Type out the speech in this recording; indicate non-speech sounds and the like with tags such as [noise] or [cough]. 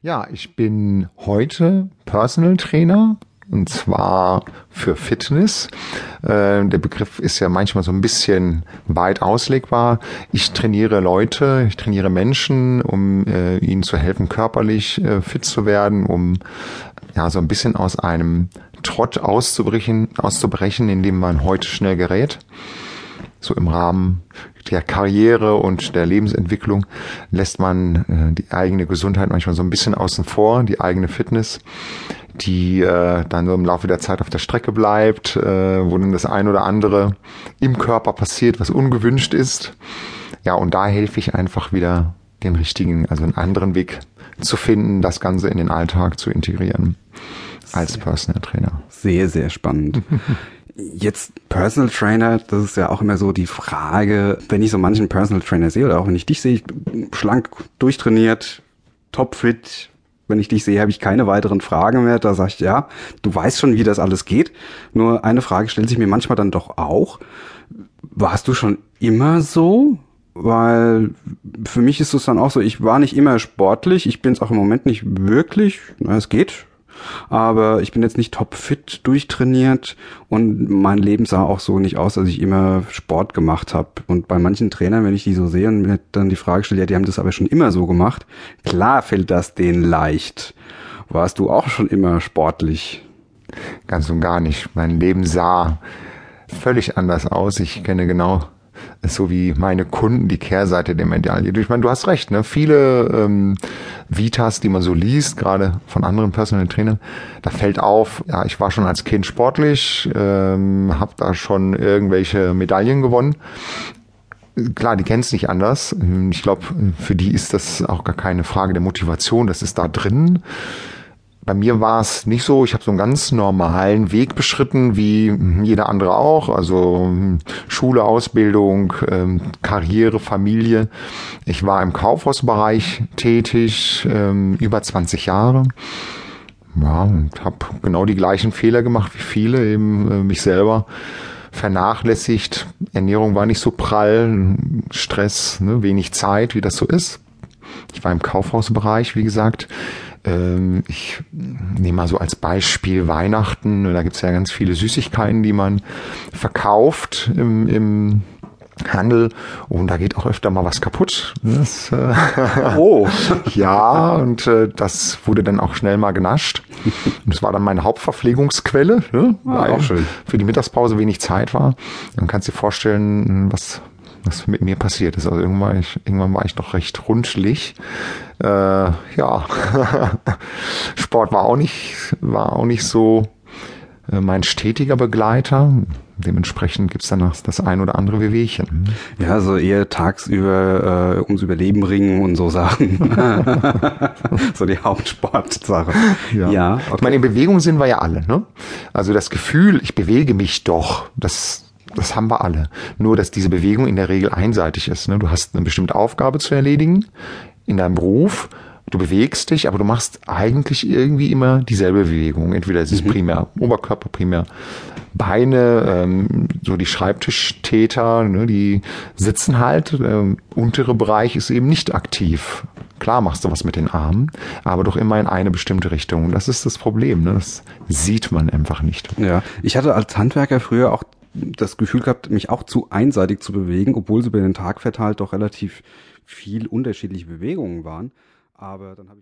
Ja, ich bin heute Personal Trainer und zwar für Fitness. Äh, der Begriff ist ja manchmal so ein bisschen weit auslegbar. Ich trainiere Leute, ich trainiere Menschen, um äh, ihnen zu helfen, körperlich äh, fit zu werden, um ja so ein bisschen aus einem Trott auszubrechen, auszubrechen, in dem man heute schnell gerät so im Rahmen der Karriere und der Lebensentwicklung lässt man äh, die eigene Gesundheit manchmal so ein bisschen außen vor, die eigene Fitness, die äh, dann so im Laufe der Zeit auf der Strecke bleibt, äh, wo dann das ein oder andere im Körper passiert, was ungewünscht ist. Ja, und da helfe ich einfach wieder den richtigen, also einen anderen Weg zu finden, das Ganze in den Alltag zu integrieren als Personal Trainer. Sehr, sehr spannend. [laughs] Jetzt Personal Trainer, das ist ja auch immer so die Frage, wenn ich so manchen Personal Trainer sehe oder auch wenn ich dich sehe, schlank durchtrainiert, topfit, wenn ich dich sehe, habe ich keine weiteren Fragen mehr. Da sage ich, ja, du weißt schon, wie das alles geht. Nur eine Frage stellt sich mir manchmal dann doch auch. Warst du schon immer so? Weil für mich ist es dann auch so, ich war nicht immer sportlich, ich bin es auch im Moment nicht wirklich. Na, es geht, aber ich bin jetzt nicht topfit durchtrainiert und mein Leben sah auch so nicht aus, dass ich immer Sport gemacht habe. Und bei manchen Trainern, wenn ich die so sehe und mir dann die Frage stelle, ja, die haben das aber schon immer so gemacht, klar fällt das denen leicht. Warst du auch schon immer sportlich? Ganz und gar nicht. Mein Leben sah völlig anders aus. Ich kenne genau so wie meine Kunden die Kehrseite der Medaille. Ich meine, du hast recht, ne? Viele ähm, Vitas, die man so liest, gerade von anderen Personal Trainern, da fällt auf, ja, ich war schon als Kind sportlich, ähm, habe da schon irgendwelche Medaillen gewonnen. Klar, die kennen es nicht anders. Ich glaube, für die ist das auch gar keine Frage der Motivation, das ist da drin. Bei mir war es nicht so. Ich habe so einen ganz normalen Weg beschritten, wie jeder andere auch. Also hm, Schule, Ausbildung, ähm, Karriere, Familie. Ich war im Kaufhausbereich tätig, ähm, über 20 Jahre. Ja, und habe genau die gleichen Fehler gemacht wie viele, eben äh, mich selber vernachlässigt. Ernährung war nicht so prall, Stress, ne, wenig Zeit, wie das so ist. Ich war im Kaufhausbereich, wie gesagt. Ähm, ich nehme mal so als Beispiel Weihnachten. Da gibt es ja ganz viele Süßigkeiten, die man verkauft im, im Handel und da geht auch öfter mal was kaputt. Das, äh, oh. [laughs] ja, und äh, das wurde dann auch schnell mal genascht. Und das war dann meine Hauptverpflegungsquelle, ne? ah, weil auch schön. für die Mittagspause wenig Zeit war. Dann kannst du dir vorstellen, was was mit mir passiert ist. Also irgendwann, ich, irgendwann war ich noch recht rundlich. Äh, ja, [laughs] Sport war auch nicht, war auch nicht so äh, mein stetiger Begleiter. Dementsprechend gibt's dann das, das ein oder andere Wehwehchen. Ja, also eher tagsüber äh, ums Überleben ringen und so Sachen. [laughs] so die Hauptsportsache. Ja. ja okay. Ich meine, in Bewegung sind wir ja alle. Ne? Also das Gefühl, ich bewege mich doch, das das haben wir alle. Nur, dass diese Bewegung in der Regel einseitig ist. Ne? Du hast eine bestimmte Aufgabe zu erledigen in deinem Beruf. Du bewegst dich, aber du machst eigentlich irgendwie immer dieselbe Bewegung. Entweder es ist mhm. primär Oberkörper, primär Beine, ähm, so die Schreibtischtäter, ne, die sitzen halt. Ähm, untere Bereich ist eben nicht aktiv. Klar machst du was mit den Armen, aber doch immer in eine bestimmte Richtung. Und das ist das Problem. Ne? Das sieht man einfach nicht. Ja, ich hatte als Handwerker früher auch das Gefühl gehabt, mich auch zu einseitig zu bewegen, obwohl sie über den Tag verteilt doch relativ viel unterschiedliche Bewegungen waren. Aber dann habe ich